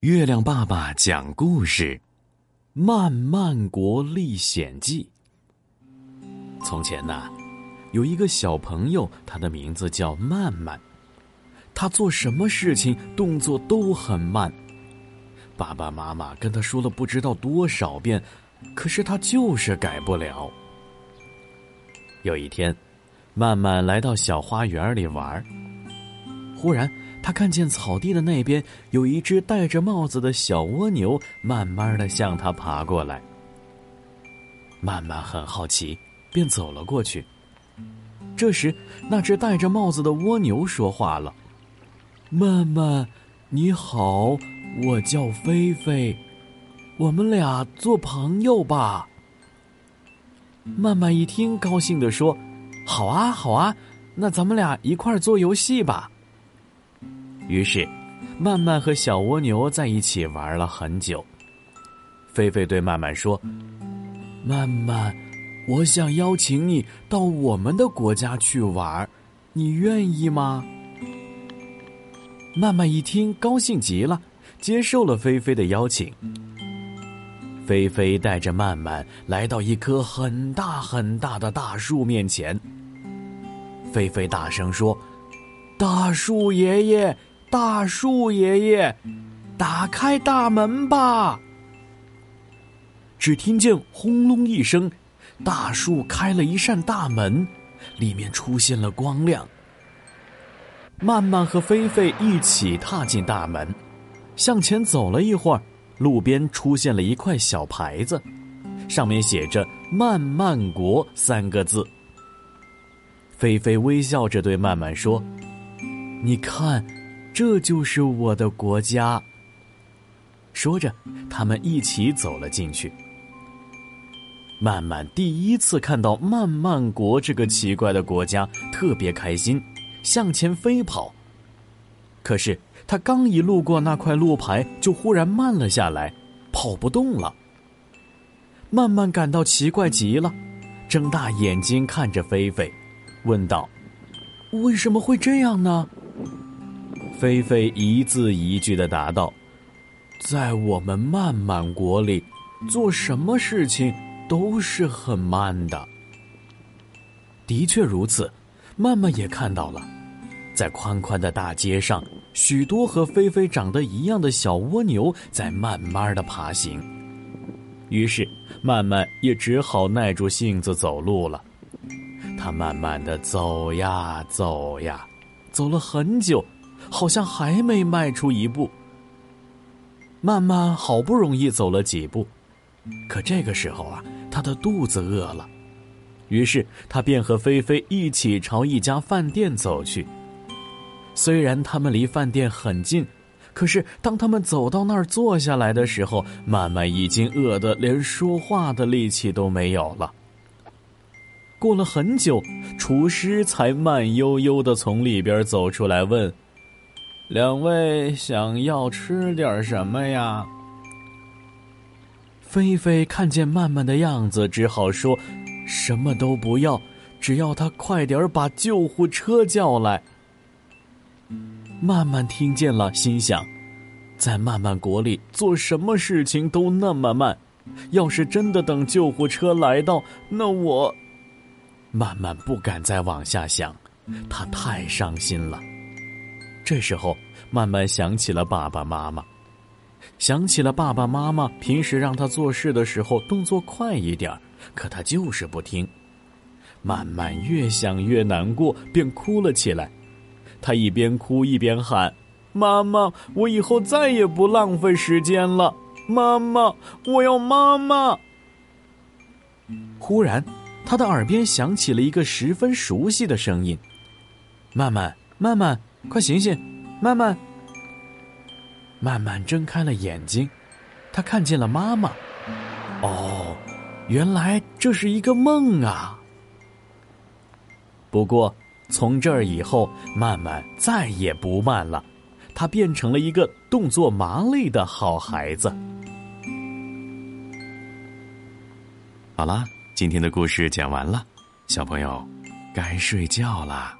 月亮爸爸讲故事，《慢慢国历险记》。从前呢，有一个小朋友，他的名字叫慢慢。他做什么事情动作都很慢。爸爸妈妈跟他说了不知道多少遍，可是他就是改不了。有一天，慢慢来到小花园里玩，忽然。他看见草地的那边有一只戴着帽子的小蜗牛，慢慢的向他爬过来。慢慢很好奇，便走了过去。这时，那只戴着帽子的蜗牛说话了：“慢慢，你好，我叫菲菲，我们俩做朋友吧。”慢慢一听，高兴的说：“好啊，好啊，那咱们俩一块儿做游戏吧。”于是，曼曼和小蜗牛在一起玩了很久。菲菲对曼曼说：“曼曼，我想邀请你到我们的国家去玩，你愿意吗？”曼曼一听，高兴极了，接受了菲菲的邀请。菲菲带着曼曼来到一棵很大很大的大树面前。菲菲大声说：“大树爷爷！”大树爷爷，打开大门吧！只听见轰隆一声，大树开了一扇大门，里面出现了光亮。曼曼和菲菲一起踏进大门，向前走了一会儿，路边出现了一块小牌子，上面写着“慢慢国”三个字。菲菲微笑着对曼曼说：“你看。”这就是我的国家。说着，他们一起走了进去。曼曼第一次看到慢慢国这个奇怪的国家，特别开心，向前飞跑。可是他刚一路过那块路牌，就忽然慢了下来，跑不动了。慢慢感到奇怪极了，睁大眼睛看着菲菲，问道：“为什么会这样呢？”菲菲一字一句的答道：“在我们慢慢国里，做什么事情都是很慢的。”的确如此，曼曼也看到了，在宽宽的大街上，许多和菲菲长得一样的小蜗牛在慢慢的爬行。于是，曼曼也只好耐住性子走路了。他慢慢的走呀走呀，走了很久。好像还没迈出一步。慢慢好不容易走了几步，可这个时候啊，他的肚子饿了，于是他便和菲菲一起朝一家饭店走去。虽然他们离饭店很近，可是当他们走到那儿坐下来的时候，慢慢已经饿得连说话的力气都没有了。过了很久，厨师才慢悠悠的从里边走出来问。两位想要吃点什么呀？菲菲看见曼曼的样子，只好说：“什么都不要，只要他快点把救护车叫来。”曼曼听见了，心想：“在曼曼国里做什么事情都那么慢，要是真的等救护车来到，那我……”曼曼不敢再往下想，他太伤心了。这时候，慢慢想起了爸爸妈妈，想起了爸爸妈妈平时让他做事的时候动作快一点可他就是不听。慢慢越想越难过，便哭了起来。他一边哭一边喊：“妈妈，我以后再也不浪费时间了。妈妈，我要妈妈。”忽然，他的耳边响起了一个十分熟悉的声音：“慢慢，慢慢。”快醒醒，慢慢。慢慢睁开了眼睛，他看见了妈妈。哦，原来这是一个梦啊！不过从这儿以后，慢慢再也不慢了，他变成了一个动作麻利的好孩子。好啦，今天的故事讲完了，小朋友该睡觉啦。